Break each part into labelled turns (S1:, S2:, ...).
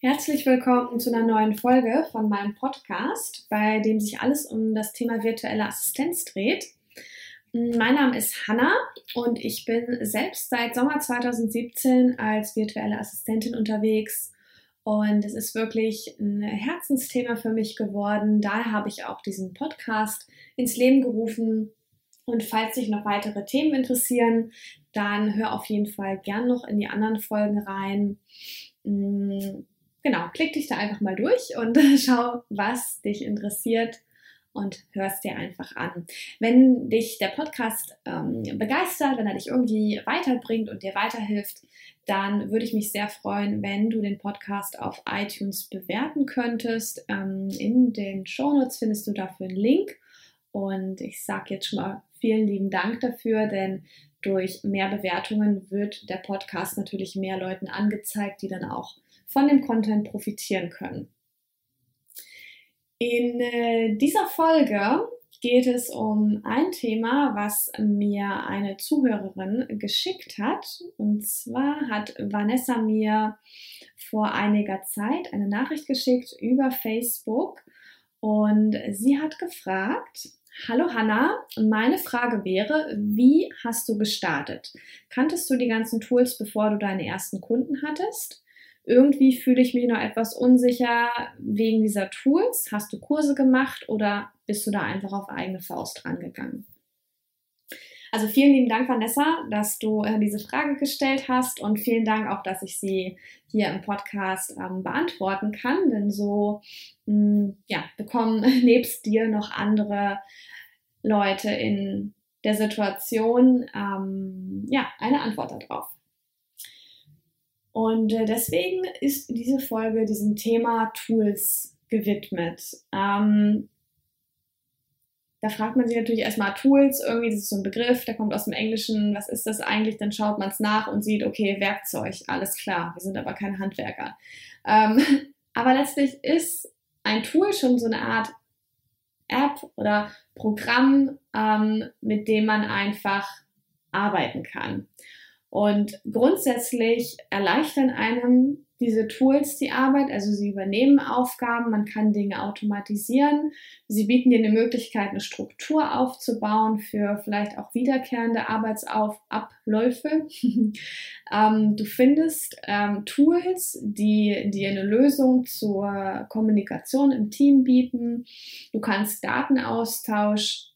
S1: Herzlich willkommen zu einer neuen Folge von meinem Podcast, bei dem sich alles um das Thema virtuelle Assistenz dreht. Mein Name ist Hanna und ich bin selbst seit Sommer 2017 als virtuelle Assistentin unterwegs. Und es ist wirklich ein Herzensthema für mich geworden. Daher habe ich auch diesen Podcast ins Leben gerufen. Und falls dich noch weitere Themen interessieren, dann hör auf jeden Fall gern noch in die anderen Folgen rein genau, klick dich da einfach mal durch und schau, was dich interessiert und hörst dir einfach an. Wenn dich der Podcast ähm, begeistert, wenn er dich irgendwie weiterbringt und dir weiterhilft, dann würde ich mich sehr freuen, wenn du den Podcast auf iTunes bewerten könntest. Ähm, in den Shownotes findest du dafür einen Link. Und ich sage jetzt schon mal vielen lieben Dank dafür, denn durch mehr Bewertungen wird der Podcast natürlich mehr Leuten angezeigt, die dann auch von dem Content profitieren können. In äh, dieser Folge geht es um ein Thema, was mir eine Zuhörerin geschickt hat. Und zwar hat Vanessa mir vor einiger Zeit eine Nachricht geschickt über Facebook und sie hat gefragt, Hallo Hanna, meine Frage wäre, wie hast du gestartet? Kanntest du die ganzen Tools, bevor du deine ersten Kunden hattest? Irgendwie fühle ich mich noch etwas unsicher wegen dieser Tools. Hast du Kurse gemacht oder bist du da einfach auf eigene Faust rangegangen? Also vielen lieben Dank, Vanessa, dass du äh, diese Frage gestellt hast und vielen Dank auch, dass ich sie hier im Podcast ähm, beantworten kann, denn so mh, hm, ja, bekommen nebst dir noch andere Leute in der Situation ähm, ja, eine Antwort darauf. Und äh, deswegen ist diese Folge diesem Thema Tools gewidmet. Ähm, da fragt man sich natürlich erstmal Tools, irgendwie, das ist so ein Begriff, der kommt aus dem Englischen, was ist das eigentlich? Dann schaut man es nach und sieht, okay, Werkzeug, alles klar, wir sind aber keine Handwerker. Ähm, aber letztlich ist ein Tool schon so eine Art App oder Programm, ähm, mit dem man einfach arbeiten kann. Und grundsätzlich erleichtern einem diese Tools die Arbeit, also sie übernehmen Aufgaben, man kann Dinge automatisieren, sie bieten dir eine Möglichkeit, eine Struktur aufzubauen für vielleicht auch wiederkehrende Arbeitsabläufe. ähm, du findest ähm, Tools, die dir eine Lösung zur Kommunikation im Team bieten. Du kannst Datenaustausch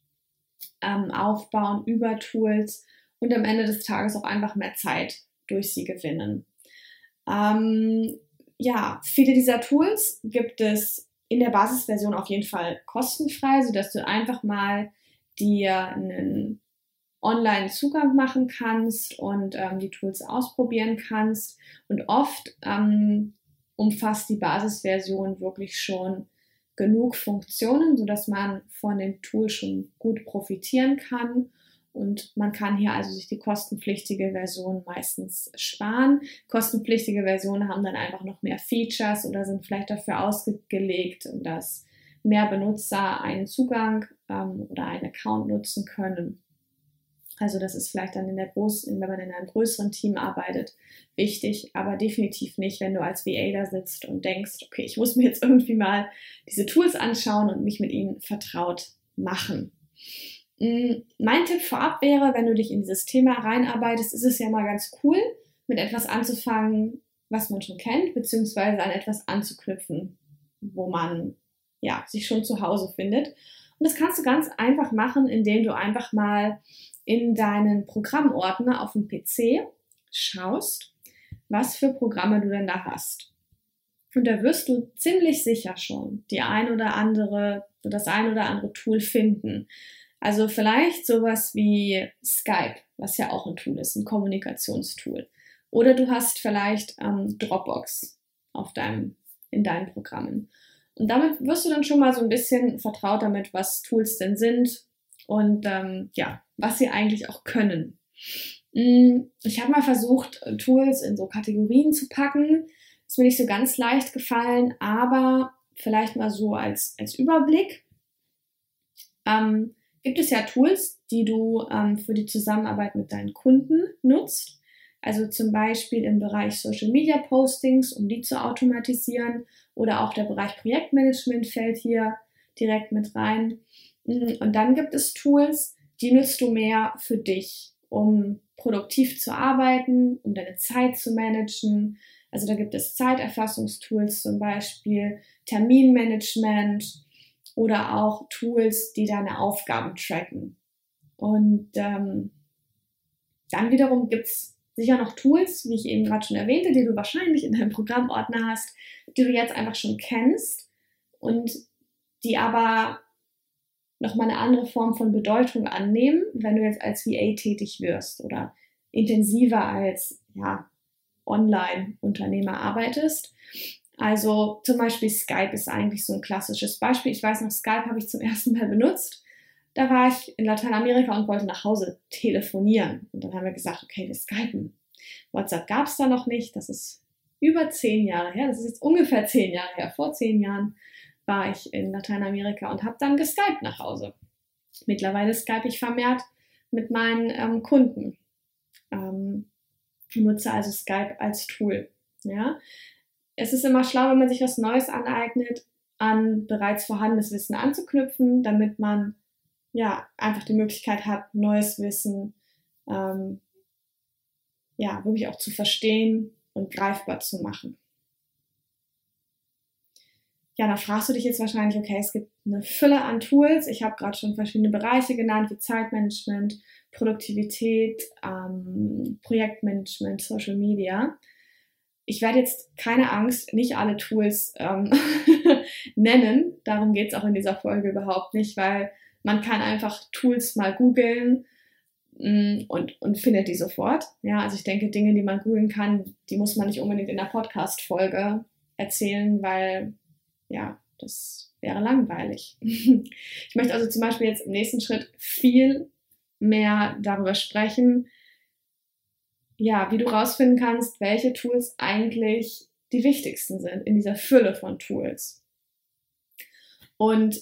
S1: ähm, aufbauen über Tools und am Ende des Tages auch einfach mehr Zeit durch sie gewinnen. Ähm, ja, viele dieser Tools gibt es in der Basisversion auf jeden Fall kostenfrei, sodass du einfach mal dir einen Online-Zugang machen kannst und ähm, die Tools ausprobieren kannst. Und oft ähm, umfasst die Basisversion wirklich schon genug Funktionen, sodass man von dem Tool schon gut profitieren kann. Und man kann hier also sich die kostenpflichtige Version meistens sparen. Kostenpflichtige Versionen haben dann einfach noch mehr Features oder sind vielleicht dafür ausgelegt, dass mehr Benutzer einen Zugang ähm, oder einen Account nutzen können. Also das ist vielleicht dann in der großen, wenn man in einem größeren Team arbeitet, wichtig, aber definitiv nicht, wenn du als VA da sitzt und denkst, okay, ich muss mir jetzt irgendwie mal diese Tools anschauen und mich mit ihnen vertraut machen. Mm, mein Tipp vorab wäre, wenn du dich in dieses Thema reinarbeitest, ist es ja mal ganz cool, mit etwas anzufangen, was man schon kennt, beziehungsweise an etwas anzuknüpfen, wo man ja, sich schon zu Hause findet. Und das kannst du ganz einfach machen, indem du einfach mal in deinen Programmordner auf dem PC schaust, was für Programme du denn da hast. Und da wirst du ziemlich sicher schon die ein oder andere, das ein oder andere Tool finden. Also vielleicht sowas wie Skype, was ja auch ein Tool ist, ein Kommunikationstool. Oder du hast vielleicht ähm, Dropbox auf deinem, in deinen Programmen. Und damit wirst du dann schon mal so ein bisschen vertraut damit, was Tools denn sind und ähm, ja, was sie eigentlich auch können. Mm, ich habe mal versucht, Tools in so Kategorien zu packen. Ist mir nicht so ganz leicht gefallen, aber vielleicht mal so als, als Überblick. Ähm, gibt es ja Tools, die du ähm, für die Zusammenarbeit mit deinen Kunden nutzt. Also zum Beispiel im Bereich Social Media Postings, um die zu automatisieren. Oder auch der Bereich Projektmanagement fällt hier direkt mit rein. Und dann gibt es Tools, die nutzt du mehr für dich, um produktiv zu arbeiten, um deine Zeit zu managen. Also da gibt es Zeiterfassungstools zum Beispiel, Terminmanagement oder auch Tools, die deine Aufgaben tracken. Und ähm, dann wiederum gibt es sicher noch Tools, wie ich eben gerade schon erwähnte, die du wahrscheinlich in deinem Programmordner hast, die du jetzt einfach schon kennst und die aber nochmal eine andere Form von Bedeutung annehmen, wenn du jetzt als VA tätig wirst oder intensiver als ja, Online-Unternehmer arbeitest. Also zum Beispiel Skype ist eigentlich so ein klassisches Beispiel. Ich weiß noch, Skype habe ich zum ersten Mal benutzt. Da war ich in Lateinamerika und wollte nach Hause telefonieren. Und dann haben wir gesagt, okay, wir skypen. WhatsApp gab es da noch nicht. Das ist über zehn Jahre her. Das ist jetzt ungefähr zehn Jahre her. Vor zehn Jahren war ich in Lateinamerika und habe dann geskypt nach Hause. Mittlerweile skype ich vermehrt mit meinen ähm, Kunden. Ähm, nutze also Skype als Tool. Ja? Es ist immer schlau, wenn man sich was Neues aneignet, an bereits vorhandenes Wissen anzuknüpfen, damit man ja einfach die Möglichkeit hat, neues Wissen ähm, ja wirklich auch zu verstehen und greifbar zu machen ja, da fragst du dich jetzt wahrscheinlich, okay, es gibt eine Fülle an Tools. Ich habe gerade schon verschiedene Bereiche genannt, wie Zeitmanagement, Produktivität, ähm, Projektmanagement, Social Media. Ich werde jetzt keine Angst, nicht alle Tools ähm, nennen. Darum geht es auch in dieser Folge überhaupt nicht, weil man kann einfach Tools mal googeln mm, und, und findet die sofort. Ja, also ich denke, Dinge, die man googeln kann, die muss man nicht unbedingt in der Podcast-Folge erzählen, weil ja, das wäre langweilig. ich möchte also zum Beispiel jetzt im nächsten Schritt viel mehr darüber sprechen, ja, wie du rausfinden kannst, welche Tools eigentlich die wichtigsten sind in dieser Fülle von Tools. Und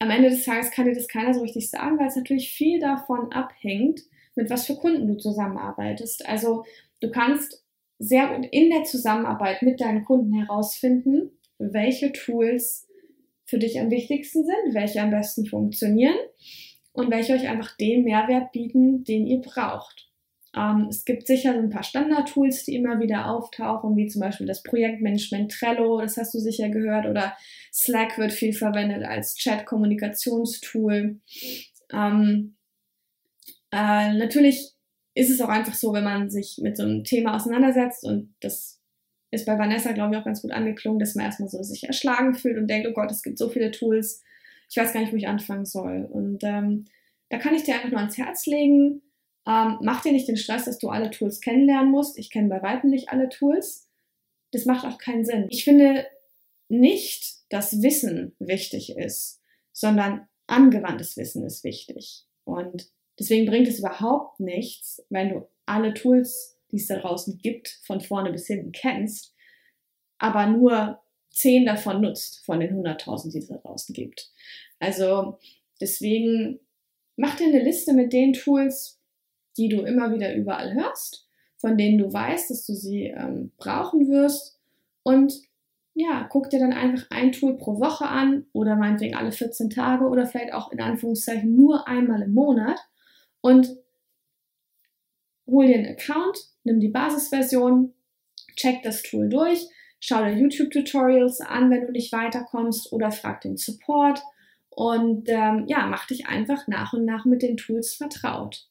S1: am Ende des Tages kann dir das keiner so richtig sagen, weil es natürlich viel davon abhängt, mit was für Kunden du zusammenarbeitest. Also du kannst sehr gut in der Zusammenarbeit mit deinen Kunden herausfinden, welche Tools für dich am wichtigsten sind, welche am besten funktionieren und welche euch einfach den Mehrwert bieten, den ihr braucht. Ähm, es gibt sicher ein paar Standard-Tools, die immer wieder auftauchen, wie zum Beispiel das Projektmanagement Trello, das hast du sicher gehört, oder Slack wird viel verwendet als Chat-Kommunikationstool. Ähm, äh, natürlich ist es auch einfach so, wenn man sich mit so einem Thema auseinandersetzt und das ist bei Vanessa, glaube ich, auch ganz gut angeklungen, dass man erstmal so sich erschlagen fühlt und denkt, oh Gott, es gibt so viele Tools, ich weiß gar nicht, wo ich anfangen soll. Und ähm, da kann ich dir einfach nur ans Herz legen, ähm, mach dir nicht den Stress, dass du alle Tools kennenlernen musst. Ich kenne bei weitem nicht alle Tools. Das macht auch keinen Sinn. Ich finde nicht, dass Wissen wichtig ist, sondern angewandtes Wissen ist wichtig. Und deswegen bringt es überhaupt nichts, wenn du alle Tools die es da draußen gibt, von vorne bis hinten kennst, aber nur zehn davon nutzt von den 100.000, die es da draußen gibt. Also deswegen mach dir eine Liste mit den Tools, die du immer wieder überall hörst, von denen du weißt, dass du sie ähm, brauchen wirst und ja, guck dir dann einfach ein Tool pro Woche an oder meinetwegen alle 14 Tage oder vielleicht auch in Anführungszeichen nur einmal im Monat und hol dir einen Account, nimm die Basisversion, check das Tool durch, schau dir YouTube-Tutorials an, wenn du nicht weiterkommst oder frag den Support und ähm, ja, mach dich einfach nach und nach mit den Tools vertraut.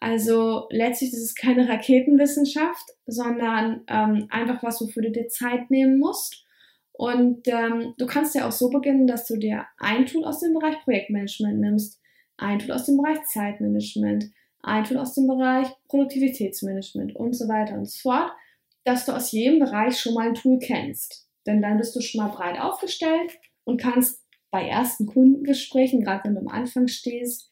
S1: Also letztlich ist es keine Raketenwissenschaft, sondern ähm, einfach was, wofür du dir Zeit nehmen musst. Und ähm, du kannst ja auch so beginnen, dass du dir ein Tool aus dem Bereich Projektmanagement nimmst, ein Tool aus dem Bereich Zeitmanagement, ein Tool aus dem Bereich Produktivitätsmanagement und so weiter und so fort, dass du aus jedem Bereich schon mal ein Tool kennst. Denn dann bist du schon mal breit aufgestellt und kannst bei ersten Kundengesprächen, gerade wenn du am Anfang stehst,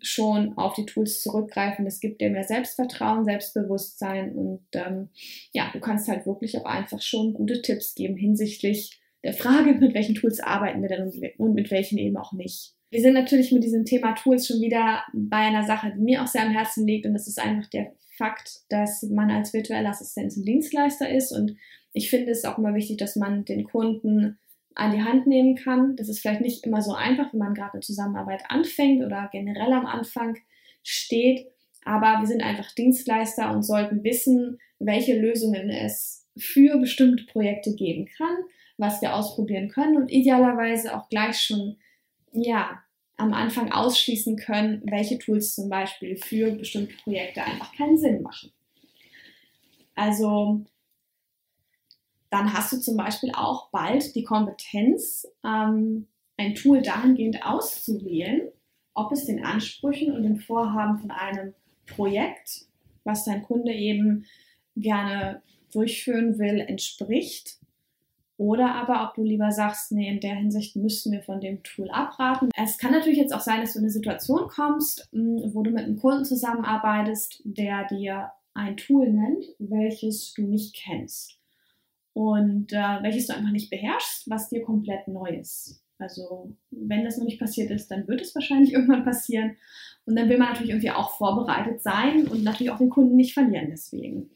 S1: schon auf die Tools zurückgreifen. Das gibt dir mehr Selbstvertrauen, Selbstbewusstsein und ähm, ja, du kannst halt wirklich auch einfach schon gute Tipps geben hinsichtlich der Frage, mit welchen Tools arbeiten wir denn und mit welchen eben auch nicht. Wir sind natürlich mit diesem Thema Tools schon wieder bei einer Sache, die mir auch sehr am Herzen liegt und das ist einfach der Fakt, dass man als virtuelle Assistenz ein Dienstleister ist und ich finde es auch immer wichtig, dass man den Kunden an die Hand nehmen kann. Das ist vielleicht nicht immer so einfach, wenn man gerade eine Zusammenarbeit anfängt oder generell am Anfang steht. Aber wir sind einfach Dienstleister und sollten wissen, welche Lösungen es für bestimmte Projekte geben kann, was wir ausprobieren können und idealerweise auch gleich schon, ja, am Anfang ausschließen können, welche Tools zum Beispiel für bestimmte Projekte einfach keinen Sinn machen. Also dann hast du zum Beispiel auch bald die Kompetenz, ähm, ein Tool dahingehend auszuwählen, ob es den Ansprüchen und den Vorhaben von einem Projekt, was dein Kunde eben gerne durchführen will, entspricht. Oder aber ob du lieber sagst, nee, in der Hinsicht müssten wir von dem Tool abraten. Es kann natürlich jetzt auch sein, dass du in eine Situation kommst, hm, wo du mit einem Kunden zusammenarbeitest, der dir ein Tool nennt, welches du nicht kennst und äh, welches du einfach nicht beherrschst, was dir komplett neu ist. Also wenn das noch nicht passiert ist, dann wird es wahrscheinlich irgendwann passieren. Und dann will man natürlich irgendwie auch vorbereitet sein und natürlich auch den Kunden nicht verlieren deswegen.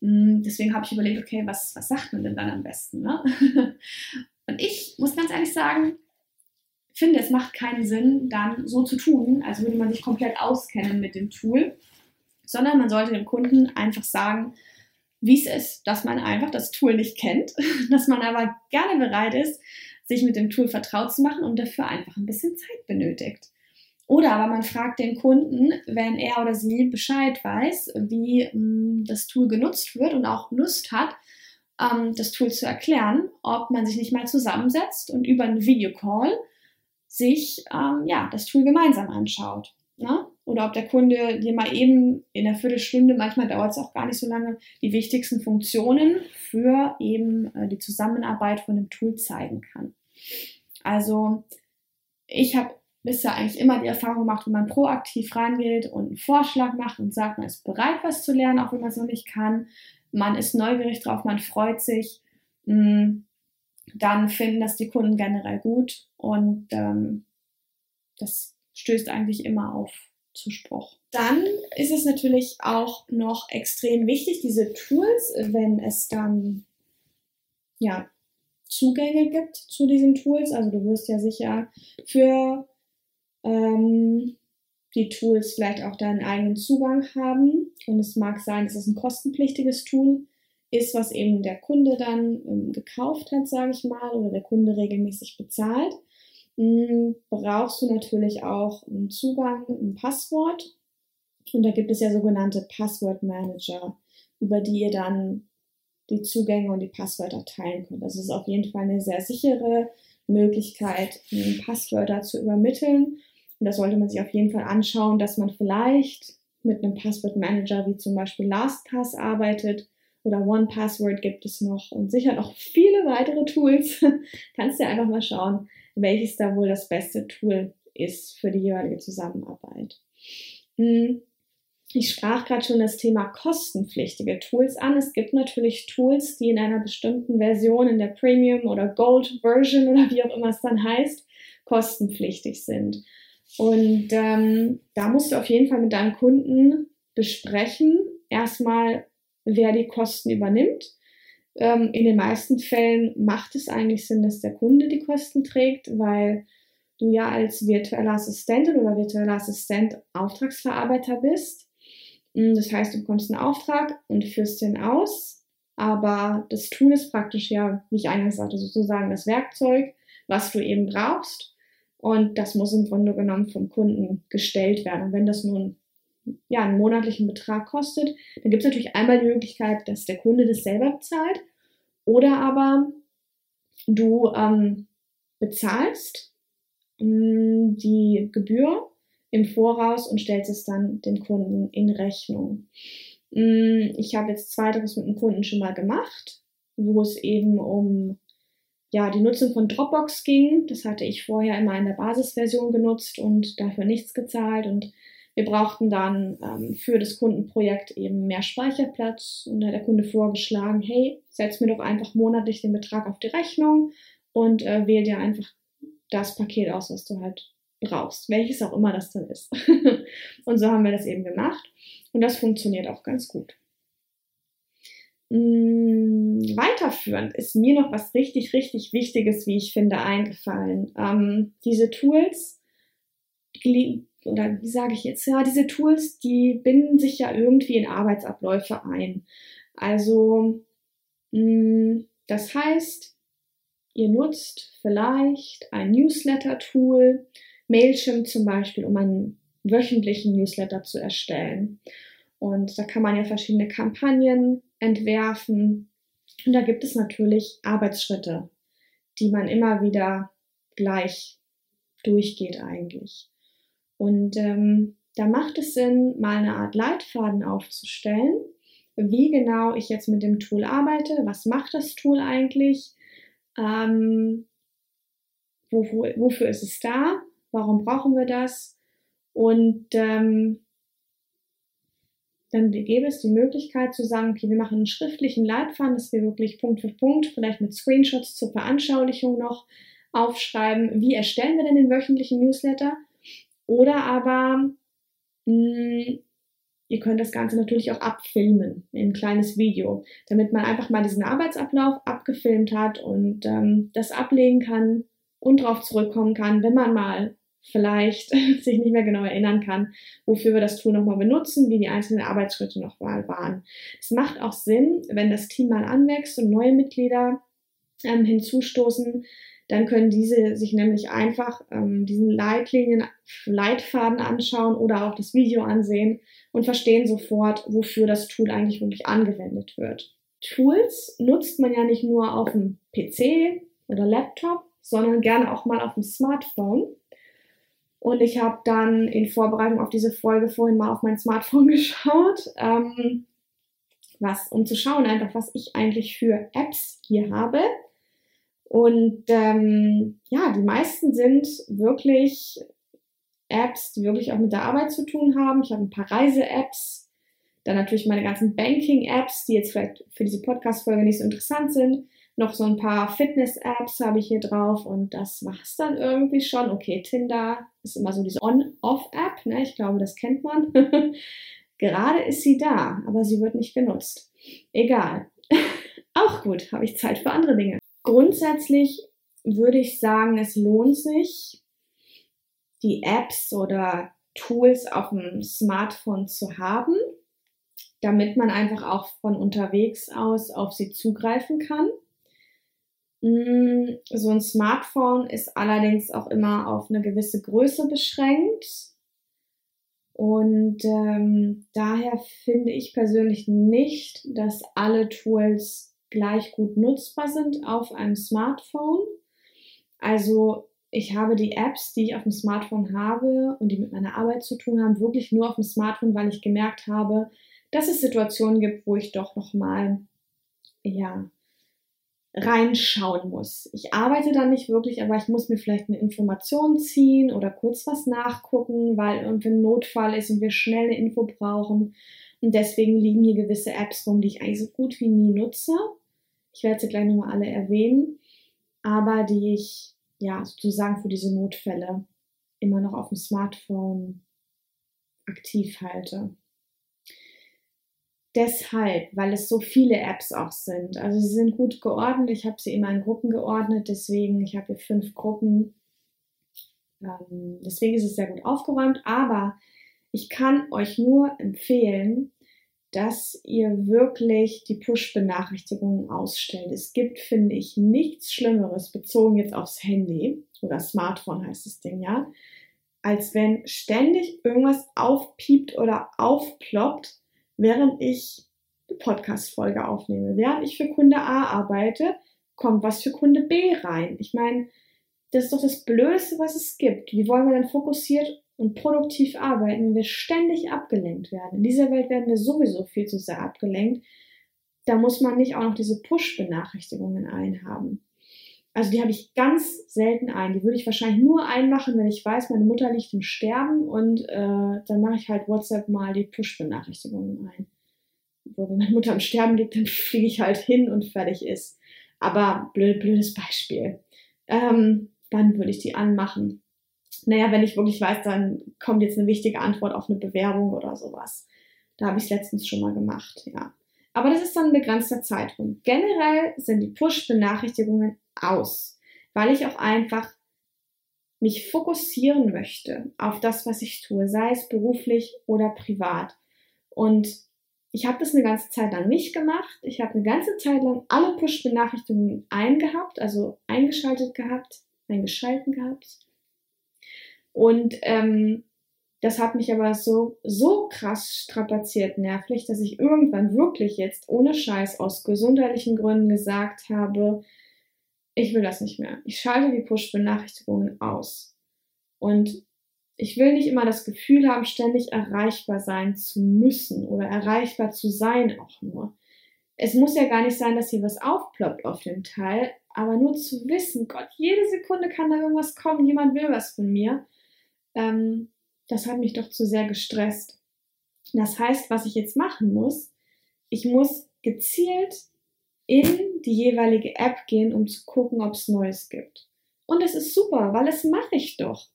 S1: Mm, deswegen habe ich überlegt, okay, was, was sagt man denn dann am besten? Ne? Und ich muss ganz ehrlich sagen, finde, es macht keinen Sinn, dann so zu tun, als würde man sich komplett auskennen mit dem Tool, sondern man sollte dem Kunden einfach sagen, wie es ist, dass man einfach das Tool nicht kennt, dass man aber gerne bereit ist, sich mit dem Tool vertraut zu machen und dafür einfach ein bisschen Zeit benötigt. Oder aber man fragt den Kunden, wenn er oder sie Bescheid weiß, wie mh, mm, das Tool genutzt wird und auch Lust hat, ähm, das Tool zu erklären, ob man sich nicht mal zusammensetzt und über einen Videocall sich ähm, ja, das Tool gemeinsam anschaut. Ne? Oder ob der Kunde dir mal eben in einer Viertelstunde, manchmal dauert es auch gar nicht so lange, die wichtigsten Funktionen für eben äh, die Zusammenarbeit von dem Tool zeigen kann. Also ich habe bisher eigentlich immer die Erfahrung gemacht, wenn man proaktiv rangeht und einen Vorschlag macht und sagt, man ist bereit, was zu lernen, auch wenn man es noch nicht kann. Man ist neugierig drauf, man freut sich. Mm, dann finden das die Kunden generell gut und ähm, das stößt eigentlich immer auf Zuspruch. Dann ist es natürlich auch noch extrem wichtig, diese Tools, wenn es dann ja, Zugänge gibt zu diesen Tools. Also du wirst ja sicher für ähm, die Tools vielleicht auch deinen eigenen Zugang haben. Und es mag sein, dass es ein kostenpflichtiges Tool ist, was eben der Kunde dann ähm, gekauft hat, sage ich mal, oder der Kunde regelmäßig bezahlt. Mhm, brauchst du natürlich auch einen Zugang, ein Passwort. Und da gibt es ja sogenannte Password Manager, über die ihr dann die Zugänge und die Passwörter teilen könnt. Das ist auf jeden Fall eine sehr sichere Möglichkeit, Passwörter zu übermitteln. Und das sollte man sich auf jeden Fall anschauen, dass man vielleicht mit einem Passwortmanager wie zum Beispiel LastPass arbeitet oder OnePassword gibt es noch und sicher noch viele weitere Tools. Kannst du einfach mal schauen, welches da wohl das beste Tool ist für die jeweilige Zusammenarbeit. Hm. Ich sprach gerade schon das Thema kostenpflichtige Tools an. Es gibt natürlich Tools, die in einer bestimmten Version, in der Premium oder Gold Version oder wie auch immer es dann heißt, kostenpflichtig sind. Und ähm, da musst du auf jeden Fall mit deinem Kunden besprechen, erstmal, wer die Kosten übernimmt. Ähm, in den meisten Fällen macht es eigentlich Sinn, dass der Kunde die Kosten trägt, weil du ja als virtueller Assistentin oder virtueller Assistent Auftragsverarbeiter bist. Hm, das heißt, du bekommst einen Auftrag und führst den aus, aber das Tool ist praktisch ja, wie ich eingangs sagte, sozusagen das Werkzeug, was du eben brauchst. Und das muss im Grunde genommen vom Kunden gestellt werden. Und wenn das nun ja, einen monatlichen Betrag kostet, dann gibt es natürlich einmal die Möglichkeit, dass der Kunde das selber bezahlt. Oder aber du ähm, bezahlst ähm, die Gebühr im Voraus und stellst es dann den Kunden in Rechnung. Mm, ich habe jetzt zweiteres mit einem Kunden schon mal gemacht, wo es eben um ja, die Nutzung von Dropbox ging. Das hatte ich vorher immer in der Basisversion genutzt und dafür nichts gezahlt. Und wir brauchten dann ähm, für das Kundenprojekt eben mehr Speicherplatz. Und da hat der Kunde vorgeschlagen, hey, setz mir doch einfach monatlich den Betrag auf die Rechnung und äh, wähl dir einfach das Paket aus, was du halt brauchst, welches auch immer das dann ist. und so haben wir das eben gemacht und das funktioniert auch ganz gut. Mm, weiterführend ist mir noch was richtig, richtig Wichtiges, wie ich finde, eingefallen. Ähm, diese Tools, oder wie sage ich jetzt, ja, diese Tools, die binden sich ja irgendwie in Arbeitsabläufe ein. Also, mh, mm, das heißt, ihr nutzt vielleicht ein Newsletter-Tool, Mailchimp zum Beispiel, um einen wöchentlichen Newsletter zu erstellen. Und da kann man ja verschiedene Kampagnen entwerfen. Und da gibt es natürlich Arbeitsschritte, die man immer wieder gleich durchgeht eigentlich. Und ähm, da macht es Sinn, mal eine Art Leitfaden aufzustellen, wie genau ich jetzt mit dem Tool arbeite, was macht das Tool eigentlich, ähm, wo, wo, wofür ist es da, warum brauchen wir das und ähm, dann gäbe es die Möglichkeit zu sagen, okay, wir machen einen schriftlichen Leitfaden, dass wir wirklich Punkt für Punkt, vielleicht mit Screenshots zur Veranschaulichung noch aufschreiben, wie erstellen wir denn den wöchentlichen Newsletter. Oder aber mh, hm, ihr könnt das Ganze natürlich auch abfilmen in ein kleines Video, damit man einfach mal diesen Arbeitsablauf abgefilmt hat und ähm, das ablegen kann und darauf zurückkommen kann, wenn man mal vielleicht sich nicht mehr genau erinnern kann, wofür wir das Tool nochmal benutzen, wie die einzelnen Arbeitsschritte nochmal waren. Es macht auch Sinn, wenn das Team mal anwächst und neue Mitglieder ähm, hinzustoßen, dann können diese sich nämlich einfach ähm, diesen Leitlinien, Leitfaden anschauen oder auch das Video ansehen und verstehen sofort, wofür das Tool eigentlich wirklich angewendet wird. Tools nutzt man ja nicht nur auf dem PC oder Laptop, sondern gerne auch mal auf dem Smartphone. Und ich habe dann in Vorbereitung auf diese Folge vorhin mal auf mein Smartphone geschaut, ähm, was, um zu schauen einfach, was ich eigentlich für Apps hier habe. Und ähm, ja, die meisten sind wirklich Apps, die wirklich auch mit der Arbeit zu tun haben. Ich habe ein paar Reise-Apps, dann natürlich meine ganzen Banking-Apps, die jetzt vielleicht für diese Podcast-Folge nicht so interessant sind noch so ein paar Fitness-Apps habe ich hier drauf und das war's dann irgendwie schon. Okay, Tinder ist immer so diese On-Off-App, ne? ich glaube, das kennt man. Gerade ist sie da, aber sie wird nicht genutzt. Egal. Auch gut, habe ich Zeit für andere Dinge. Grundsätzlich würde ich sagen, es lohnt sich, die Apps oder Tools auf dem Smartphone zu haben, damit man einfach auch von unterwegs aus auf sie zugreifen kann. Mm, so ein Smartphone ist allerdings auch immer auf eine gewisse Größe beschränkt. Und ähm, daher finde ich persönlich nicht, dass alle Tools gleich gut nutzbar sind auf einem Smartphone. Also ich habe die Apps, die ich auf dem Smartphone habe und die mit meiner Arbeit zu tun haben, wirklich nur auf dem Smartphone, weil ich gemerkt habe, dass es Situationen gibt, wo ich doch noch mal ja reinschauen muss. Ich arbeite da nicht wirklich, aber ich muss mir vielleicht eine Information ziehen oder kurz was nachgucken, weil irgendwie ein Notfall ist und wir schnell eine Info brauchen. Und deswegen liegen hier gewisse Apps rum, die ich eigentlich so gut wie nie nutze. Ich werde sie gleich nochmal alle erwähnen, aber die ich ja sozusagen für diese Notfälle immer noch auf dem Smartphone aktiv halte deshalb, weil es so viele Apps auch sind. Also sie sind gut geordnet. Ich habe sie immer in Gruppen geordnet, deswegen, ich habe hier fünf Gruppen. Ähm, deswegen ist es sehr gut aufgeräumt. Aber ich kann euch nur empfehlen, dass ihr wirklich die Push-Benachrichtigungen ausstellt. Es gibt, finde ich, nichts Schlimmeres, bezogen jetzt aufs Handy oder Smartphone heißt das Ding, ja, als wenn ständig irgendwas aufpiept oder aufploppt während ich eine Podcast-Folge aufnehme. Während ich für Kunde A arbeite, kommt was für Kunde B rein. Ich meine, das ist doch das Blödeste, was es gibt. Wie wollen wir denn fokussiert und produktiv arbeiten, wenn wir ständig abgelenkt werden? In dieser Welt werden wir sowieso viel zu sehr abgelenkt. Da muss man nicht auch noch diese Push-Benachrichtigungen einhaben. Also die habe ich ganz selten ein. Die würde ich wahrscheinlich nur einmachen, wenn ich weiß, meine Mutter liegt im Sterben und äh, dann mache ich halt WhatsApp mal die Push-Benachrichtigungen ein. Wo, wenn meine Mutter im Sterben liegt, dann fliege ich halt hin und fertig ist. Aber blöd, blödes Beispiel. Ähm, dann würde ich die anmachen. Naja, wenn ich wirklich weiß, dann kommt jetzt eine wichtige Antwort auf eine Bewerbung oder sowas. Da habe ich es letztens schon mal gemacht, ja. Aber das ist dann ein begrenzter Zeitraum. Generell sind die Push-Benachrichtigungen aus, weil ich auch einfach mich fokussieren möchte auf das, was ich tue, sei es beruflich oder privat. Und ich habe das eine ganze Zeit lang nicht gemacht. Ich habe eine ganze Zeit lang alle Push-Benachrichtigungen eingehabt, also eingeschaltet gehabt, eingeschalten gehabt. Und ähm, das hat mich aber so, so krass strapaziert nervlich, dass ich irgendwann wirklich jetzt ohne Scheiß aus gesundheitlichen Gründen gesagt habe, ich will das nicht mehr. Ich schalte die Push-Benachrichtigungen aus. Und ich will nicht immer das Gefühl haben, ständig erreichbar sein zu müssen oder erreichbar zu sein auch nur. Es muss ja gar nicht sein, dass hier was aufploppt auf dem Teil, aber nur zu wissen, Gott, jede Sekunde kann da irgendwas kommen, jemand will was von mir, ähm, das hat mich doch zu sehr gestresst. Das heißt, was ich jetzt machen muss, ich muss gezielt in die jeweilige App gehen, um zu gucken, ob es Neues gibt. Und es ist super, weil das mache ich doch.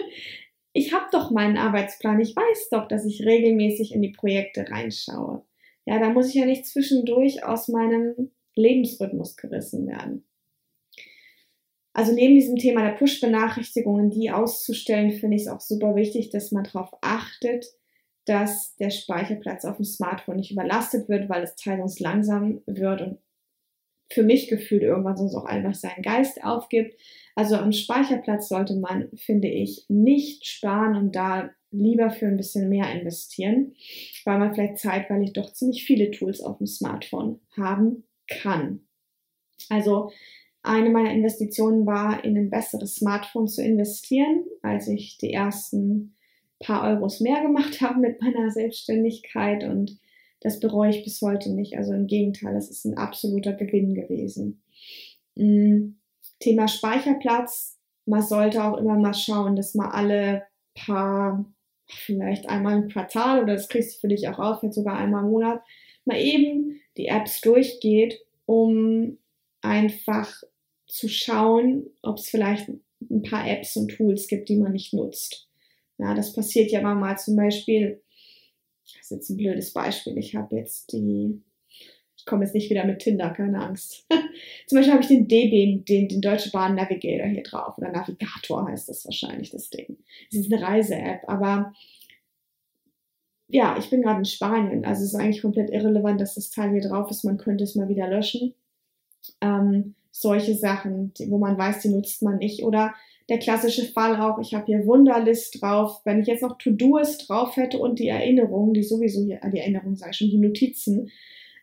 S1: ich habe doch meinen Arbeitsplan. Ich weiß doch, dass ich regelmäßig in die Projekte reinschaue. Ja, da muss ich ja nicht zwischendurch aus meinem Lebensrhythmus gerissen werden. Also neben diesem Thema der Push-Benachrichtigungen, die auszustellen, finde ich es auch super wichtig, dass man darauf achtet, dass der Speicherplatz auf dem Smartphone nicht überlastet wird, weil das Teil sonst langsam wird und für mich gefühlt irgendwann sonst auch einfach seinen Geist aufgibt. Also am Speicherplatz sollte man, finde ich, nicht sparen und da lieber für ein bisschen mehr investieren, weil man vielleicht zeitweilig doch ziemlich viele Tools auf dem Smartphone haben kann. Also eine meiner Investitionen war, in ein besseres Smartphone zu investieren, als ich die ersten paar Euros mehr gemacht habe mit meiner Selbstständigkeit und das bereue ich bis heute nicht. Also im Gegenteil, es ist ein absoluter Gewinn gewesen. Mm, Thema Speicherplatz. Man sollte auch immer mal schauen, dass man alle paar, vielleicht einmal im Quartal oder das kriegst du für dich auch auf, vielleicht sogar einmal im Monat, mal eben die Apps durchgeht, um einfach zu schauen, ob es vielleicht ein paar Apps und Tools gibt, die man nicht nutzt. Ja, das passiert ja mal zum Beispiel, das ist jetzt ein blödes Beispiel, ich habe jetzt die, ich komme jetzt nicht wieder mit Tinder, keine Angst. zum Beispiel habe ich den DB, den, den Deutsche Bahn Navigator hier drauf, oder Navigator heißt das wahrscheinlich, das Ding. Es ist eine Reise-App, aber ja, ich bin gerade in Spanien, also es ist eigentlich komplett irrelevant, dass das Teil hier drauf ist, man könnte es mal wieder löschen. Ähm, solche Sachen, wo man weiß, die nutzt man nicht. Oder der klassische Fall auch, ich habe hier Wunderlist drauf. Wenn ich jetzt noch To-Doist drauf hätte und die Erinnerungen, die sowieso hier, die Erinnerungen sage ich schon, die Notizen,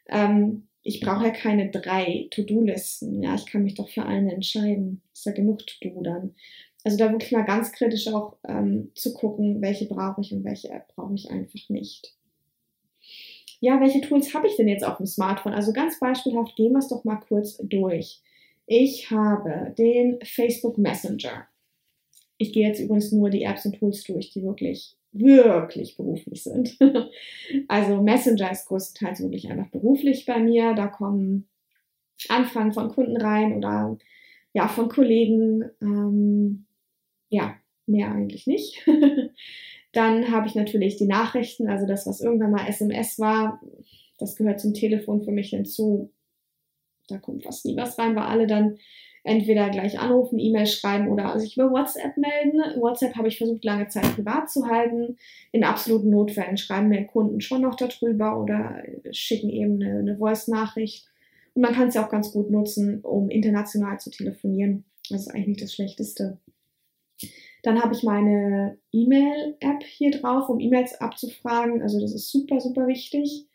S1: ähm, ich brauche ja keine drei To-Do-Listen. Ja, ich kann mich doch für eine entscheiden. Ist ja genug To-Do dann. Also da wirklich mal ganz kritisch auch ähm, zu gucken, welche brauche ich und welche App brauche ich einfach nicht ja, welche Tools habe ich denn jetzt auf dem Smartphone? Also ganz beispielhaft gehen wir es doch mal kurz durch. Ich habe den Facebook Messenger. Ich gehe jetzt übrigens nur die Apps und Tools durch, die wirklich, wirklich beruflich sind. also Messenger ist größtenteils wirklich einfach beruflich bei mir. Da kommen Anfragen von Kunden rein oder ja, von Kollegen. Ähm, ja, mehr eigentlich nicht. Dann habe ich natürlich die Nachrichten, also das, was irgendwann mal SMS war, das gehört zum Telefon für mich hinzu. Da kommt fast nie was rein, weil alle dann entweder gleich anrufen, E-Mail schreiben oder sich über WhatsApp melden. WhatsApp habe ich versucht, lange Zeit privat zu halten. In absoluten Notfällen schreiben mir Kunden schon noch darüber oder schicken eben eine, eine Voice-Nachricht. Und man kann es ja auch ganz gut nutzen, um international zu telefonieren. Das ist eigentlich nicht das Schlechteste. Dann habe ich meine E-Mail-App hier drauf, um E-Mails abzufragen. Also das ist super, super wichtig.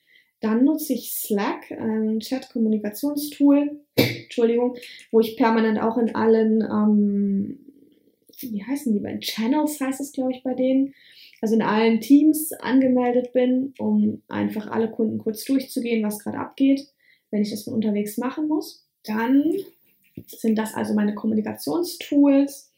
S1: Dann nutze ich Slack, ein Chat-Kommunikationstool, Entschuldigung, wo ich permanent auch in allen, ähm, wie heißen die bei Channels heißt es, glaube ich, bei denen, also in allen Teams angemeldet bin, um einfach alle Kunden kurz durchzugehen, was gerade abgeht, wenn ich das von unterwegs machen muss. Dann sind das also meine Kommunikationstools.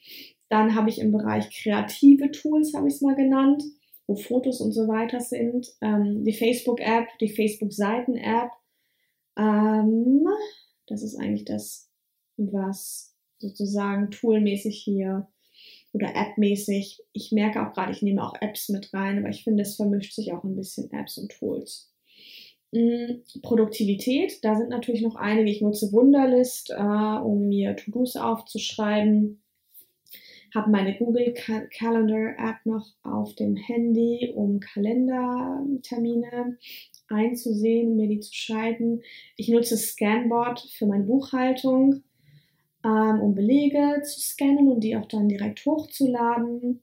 S1: Dann habe ich im Bereich kreative Tools, habe ich es mal genannt, wo Fotos und so weiter sind. Ähm, die Facebook-App, die Facebook-Seiten-App. Ähm, das ist eigentlich das, was sozusagen toolmäßig hier oder App-mäßig. Ich merke auch gerade, ich nehme auch Apps mit rein, aber ich finde, es vermischt sich auch ein bisschen Apps und Tools. Mm, Produktivität, da sind natürlich noch einige. Ich nutze Wunderlist, äh, um mir To-Dos aufzuschreiben. Habe meine Google Calendar App noch auf dem Handy, um Kalendertermine einzusehen, mir die zu schalten. Ich nutze Scanboard für meine Buchhaltung ähm, um Belege zu scannen und die auch dann direkt hochzuladen.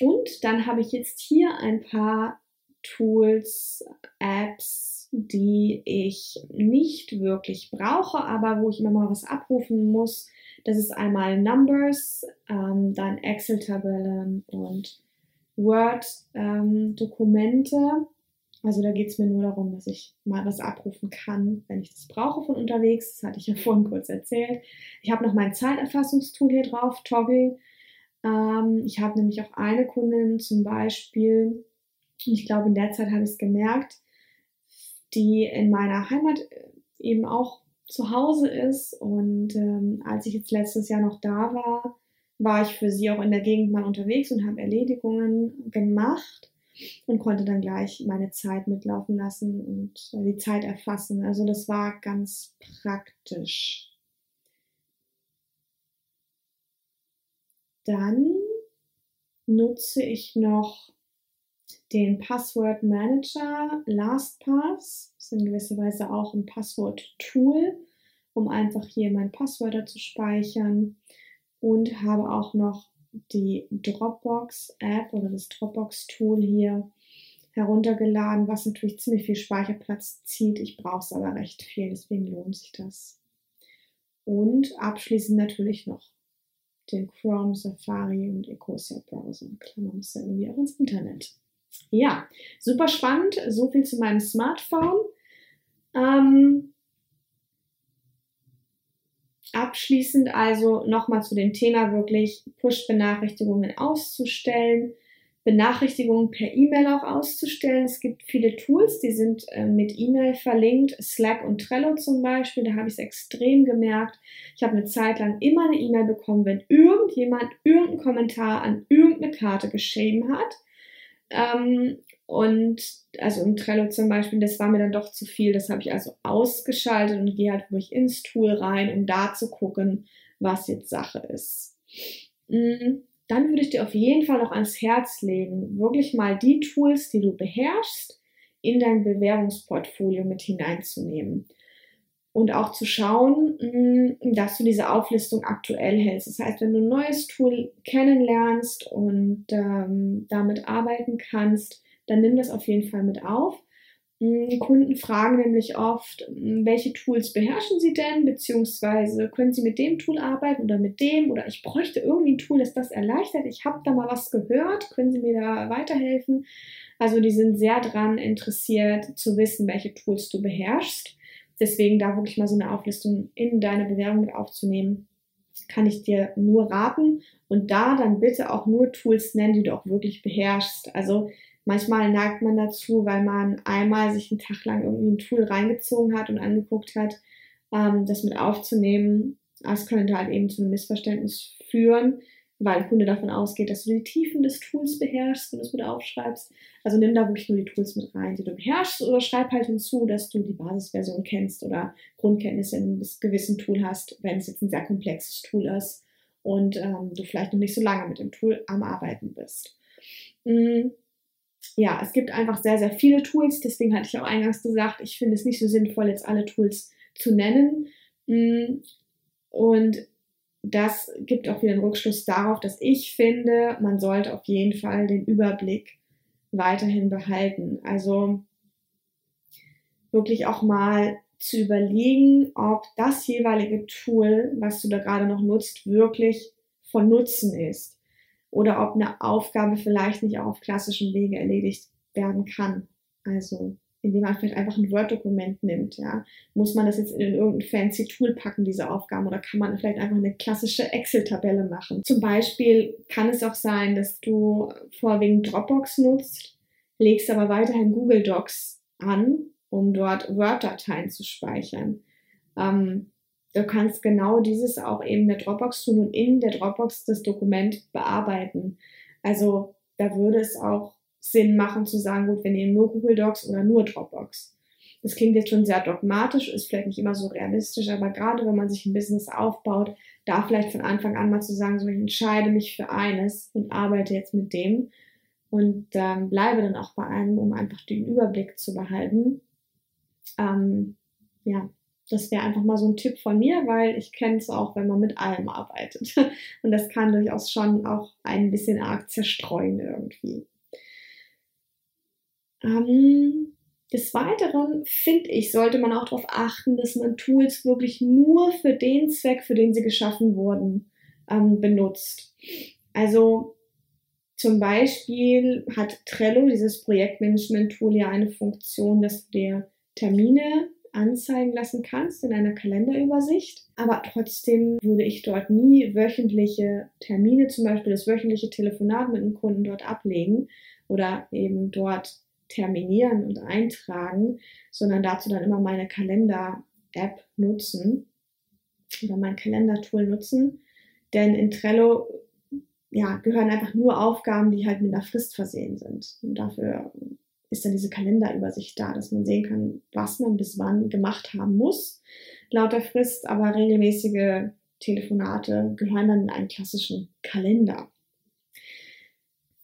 S1: Und dann habe ich jetzt hier ein paar Tools, Apps, die ich nicht wirklich brauche, aber wo ich immer mal was abrufen muss. Das ist einmal Numbers, ähm, dann Excel-Tabellen und Word-Dokumente. Ähm, also da geht es mir nur darum, dass ich mal was abrufen kann, wenn ich das brauche von unterwegs. Das hatte ich ja vorhin kurz erzählt. Ich habe noch mein Zeiterfassungstool hier drauf, Toggle. Ähm, ich habe nämlich auch eine Kundin zum Beispiel, und ich glaube in der Zeit habe ich es gemerkt, die in meiner Heimat äh, eben auch zu Hause ist. Und ähm, als ich jetzt letztes Jahr noch da war, war ich für sie auch in der Gegend mal unterwegs und habe Erledigungen gemacht und konnte dann gleich meine Zeit mitlaufen lassen und die Zeit erfassen. Also das war ganz praktisch. Dann nutze ich noch den Password Manager LastPass. Ist in gewisser Weise auch ein Passwort-Tool, um einfach hier meine Passwörter zu speichern. Und habe auch noch die Dropbox-App oder das Dropbox-Tool hier heruntergeladen, was natürlich ziemlich viel Speicherplatz zieht. Ich brauche es aber recht viel, deswegen lohnt sich das. Und abschließend natürlich noch den Chrome, Safari und Ecosia Browser. Klar, man muss ja irgendwie auch ins Internet. Ja, super spannend. So viel zu meinem Smartphone. Ähm, Abschließend also nochmal zu dem Thema wirklich Push-Benachrichtigungen auszustellen, Benachrichtigungen per E-Mail auch auszustellen. Es gibt viele Tools, die sind äh, mit E-Mail verlinkt, Slack und Trello zum Beispiel. Da habe ich es extrem gemerkt. Ich habe eine Zeit lang immer eine E-Mail bekommen, wenn irgendjemand irgendeinen Kommentar an irgendeine Karte geschrieben hat. Ähm, und also im Trello zum Beispiel, das war mir dann doch zu viel. Das habe ich also ausgeschaltet und gehe halt wirklich ins Tool rein, um da zu gucken, was jetzt Sache ist. Mm, dann würde ich dir auf jeden Fall noch ans Herz legen, wirklich mal die Tools, die du beherrschst, in dein Bewerbungsportfolio mit hineinzunehmen. Und auch zu schauen, mm, dass du diese Auflistung aktuell hältst. Das heißt, wenn du ein neues Tool kennenlernst und ähm, damit arbeiten kannst, dann nimm das auf jeden Fall mit auf. Mm, Kunden fragen nämlich oft, mm, welche Tools beherrschen sie denn, beziehungsweise können sie mit dem Tool arbeiten oder mit dem oder ich bräuchte irgendwie ein Tool, das das erleichtert. Ich habe da mal was gehört, können sie mir da weiterhelfen? Also die sind sehr daran interessiert zu wissen, welche Tools du beherrschst. Deswegen da wirklich mal so eine Auflistung in deine Bewerbung mit aufzunehmen, kann ich dir nur raten. Und da dann bitte auch nur Tools nennen, die du auch wirklich beherrschst. Also Manchmal neigt man dazu, weil man einmal sich einen Tag lang irgendwie ein Tool reingezogen hat und angeguckt hat, ähm, das mit aufzunehmen. Das könnte halt eben zu einem Missverständnis führen, weil Kunde davon ausgeht, dass du die Tiefen des Tools beherrschst und es mit aufschreibst. Also nimm da wirklich nur die Tools mit rein, die du beherrschst oder schreib halt hinzu, dass du die Basisversion kennst oder Grundkenntnisse in einem gewissen Tool hast, wenn es jetzt ein sehr komplexes Tool ist und ähm, du vielleicht noch nicht so lange mit dem Tool am Arbeiten bist. Mhm ja, es gibt einfach sehr, sehr viele Tools. Deswegen hatte ich auch eingangs gesagt, ich finde es nicht so sinnvoll, jetzt alle Tools zu nennen. Mm, und das gibt auch wieder einen Rückschluss darauf, dass ich finde, man sollte auf jeden Fall den Überblick weiterhin behalten. Also wirklich auch mal zu überlegen, ob das jeweilige Tool, was du da gerade noch nutzt, wirklich von Nutzen ist oder ob eine Aufgabe vielleicht nicht auch auf klassischen Wege erledigt werden kann. Also indem man vielleicht einfach ein Word-Dokument nimmt, ja. Muss man das jetzt in irgendein fancy Tool packen, diese Aufgaben, oder kann man vielleicht einfach eine klassische Excel-Tabelle machen? Zum Beispiel kann es auch sein, dass du vorwiegend Dropbox nutzt, legst aber weiterhin Google Docs an, um dort Word-Dateien zu speichern. Ähm, du kannst genau dieses auch eben in der Dropbox tun und in der Dropbox das Dokument bearbeiten. Also da würde es auch Sinn machen zu sagen, gut, wir nehmen nur Google Docs oder nur Dropbox. Das klingt jetzt schon sehr dogmatisch, ist vielleicht nicht immer so realistisch, aber gerade wenn man sich ein Business aufbaut, da vielleicht von Anfang an mal zu sagen, so ich entscheide mich für eines und arbeite jetzt mit dem und ähm, bleibe dann auch bei einem, um einfach den Überblick zu behalten. Ähm, ja, das wäre einfach mal so ein Tipp von mir, weil ich kenne es auch, wenn man mit allem arbeitet. Und das kann durchaus schon auch ein bisschen arg zerstreuen irgendwie. Ähm, des Weiteren finde ich, sollte man auch darauf achten, dass man Tools wirklich nur für den Zweck, für den sie geschaffen wurden, ähm, benutzt. Also zum Beispiel hat Trello, dieses Projektmanagement-Tool, ja eine Funktion, dass du dir Termine anzeigen lassen kannst in einer Kalenderübersicht. Aber trotzdem würde ich dort nie wöchentliche Termine, zum Beispiel das wöchentliche Telefonat mit einem Kunden dort ablegen oder eben dort terminieren und eintragen, sondern dazu dann immer meine Kalender-App nutzen oder mein Kalendertool nutzen. Denn in Trello ja, gehören einfach nur Aufgaben, die halt mit einer Frist versehen sind. Und dafür ist dann diese Kalenderübersicht da, dass man sehen kann, was man bis wann gemacht haben muss. Laut der Frist, aber regelmäßige Telefonate gehören dann in einen klassischen Kalender.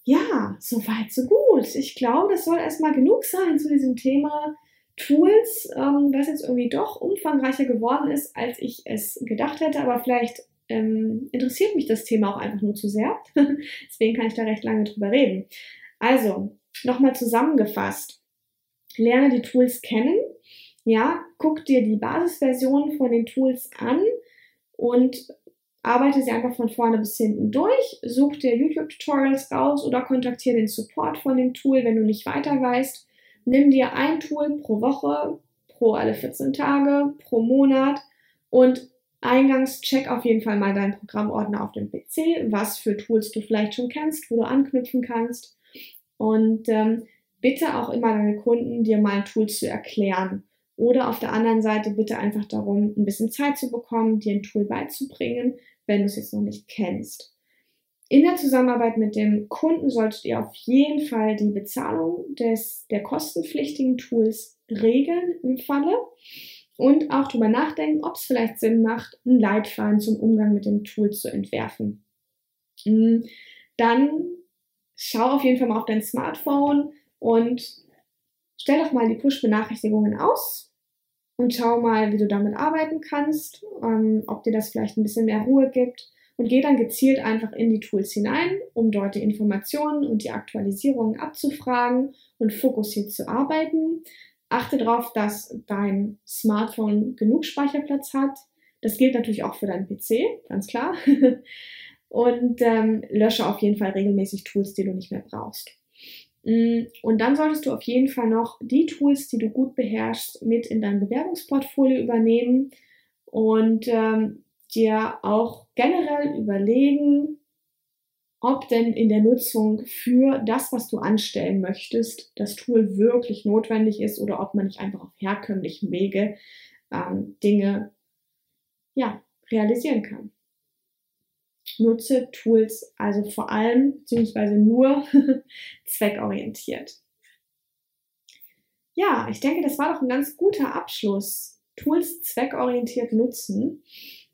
S1: Ja, soweit, so gut. Ich glaube, das soll erstmal genug sein zu diesem Thema Tools, ähm, was jetzt irgendwie doch umfangreicher geworden ist, als ich es gedacht hätte. Aber vielleicht ähm, interessiert mich das Thema auch einfach nur zu sehr. Deswegen kann ich da recht lange drüber reden. Also, nochmal zusammengefasst. Lerne die Tools kennen. Ja, guck dir die Basisversion von den Tools an und arbeite sie einfach von vorne bis hinten durch. Such dir YouTube-Tutorials raus oder kontaktiere den Support von dem Tool, wenn du nicht weiter weißt. Nimm dir ein Tool pro Woche, pro alle 14 Tage, pro Monat und eingangs check auf jeden Fall mal deinen Programmordner auf dem PC, was für Tools du vielleicht schon kennst, wo du anknüpfen kannst. Und ähm, bitte auch immer deine Kunden, dir mal ein Tool zu erklären. Oder auf der anderen Seite bitte einfach darum, ein bisschen Zeit zu bekommen, dir ein Tool beizubringen, wenn du es jetzt noch nicht kennst. In der Zusammenarbeit mit dem Kunden solltet ihr auf jeden Fall die Bezahlung des, der kostenpflichtigen Tools regeln im Falle und auch darüber nachdenken, ob es vielleicht Sinn macht, einen Leitfaden zum Umgang mit dem Tool zu entwerfen. Hm, dann schau auf jeden Fall mal auf dein Smartphone und stell doch mal die Push-Benachrichtigungen aus und schau mal, wie du damit arbeiten kannst, ähm, ob dir das vielleicht ein bisschen mehr Ruhe gibt und geh dann gezielt einfach in die Tools hinein, um dort die Informationen und die Aktualisierungen abzufragen und fokussiert zu arbeiten. Achte darauf, dass dein Smartphone genug Speicherplatz hat. Das gilt natürlich auch für deinen PC, ganz klar. und ähm, lösche auf jeden Fall regelmäßig Tools, die du nicht mehr brauchst. Mm, und dann solltest du auf jeden Fall noch die Tools, die du gut beherrschst, mit in dein Bewerbungsportfolio übernehmen und ähm, dir auch generell überlegen, ob denn in der Nutzung für das, was du anstellen möchtest, das Tool wirklich notwendig ist oder ob man nicht einfach auf herkömmlichem Wege ähm, Dinge ja, realisieren kann nutze Tools also vor allem beziehungsweise nur zweckorientiert. Ja, ich denke, das war doch ein ganz guter Abschluss. Tools zweckorientiert nutzen.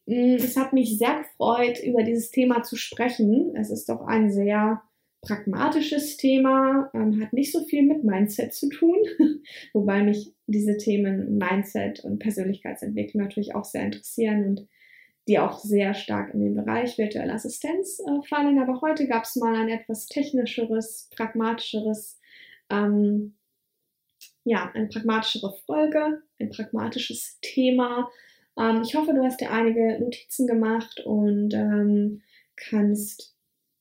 S1: Mm, es hat mich sehr gefreut, über dieses Thema zu sprechen. Es ist doch ein sehr pragmatisches Thema, hat nicht so viel mit Mindset zu tun, wobei mich diese Themen Mindset und Persönlichkeitsentwicklung natürlich auch sehr interessieren und die auch sehr stark in den Bereich virtuelle Assistenz äh, fallen. Aber heute gab es mal ein etwas technischeres, pragmatischeres, ähm, ja, eine pragmatischere Folge, ein pragmatisches Thema. Ähm, ich hoffe, du hast dir einige Notizen gemacht und ähm, kannst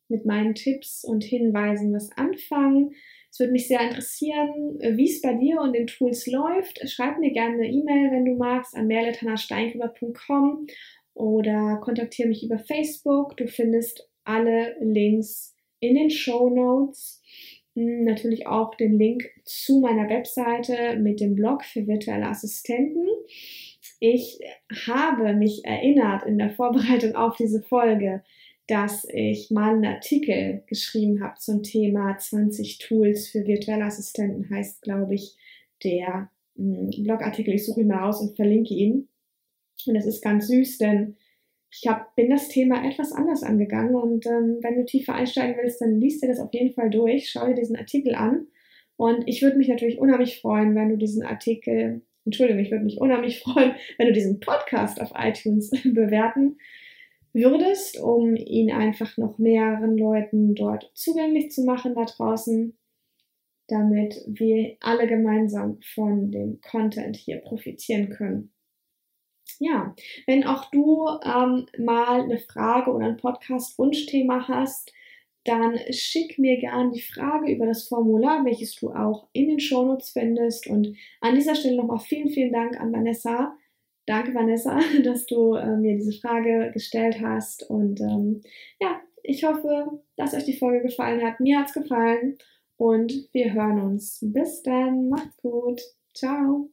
S1: mit meinen Tipps und Hinweisen was anfangen. Es würde mich sehr interessieren, wie es bei dir und den Tools läuft. Schreib mir gerne eine E-Mail, wenn du magst, an mail.hannasteingrüber.com oder kontaktiere mich über Facebook. Du findest alle Links in den Show Notes. Hm, natürlich auch den Link zu meiner Webseite mit dem Blog für virtuelle Assistenten. Ich habe mich erinnert in der Vorbereitung auf diese Folge, dass ich mal einen Artikel geschrieben habe zum Thema 20 Tools für virtuelle Assistenten, heißt, glaube ich, der hm, Blogartikel. Ich suche ihn mal raus und verlinke ihn. Und das ist ganz süß, denn ich hab, bin das Thema etwas anders angegangen. Und ähm, wenn du tiefer einsteigen willst, dann liest dir das auf jeden Fall durch, schau dir diesen Artikel an. Und ich würde mich natürlich unheimlich freuen, wenn du diesen Artikel, Entschuldigung, ich würde mich unheimlich freuen, wenn du diesen Podcast auf iTunes bewerten würdest, um ihn einfach noch mehreren Leuten dort zugänglich zu machen da draußen, damit wir alle gemeinsam von dem Content hier profitieren können. Ja, wenn auch du ähm, mal eine Frage oder ein Podcast-Wunschthema hast, dann schick mir gern die Frage über das Formular, welches du auch in den Shownotes findest. Und an dieser Stelle nochmal vielen, vielen Dank an Vanessa. Danke, Vanessa, dass du äh, mir diese Frage gestellt hast. Und ähm, ja, ich hoffe, dass euch die Folge gefallen hat. Mir hat es gefallen und wir hören uns. Bis dann, macht's gut. Ciao.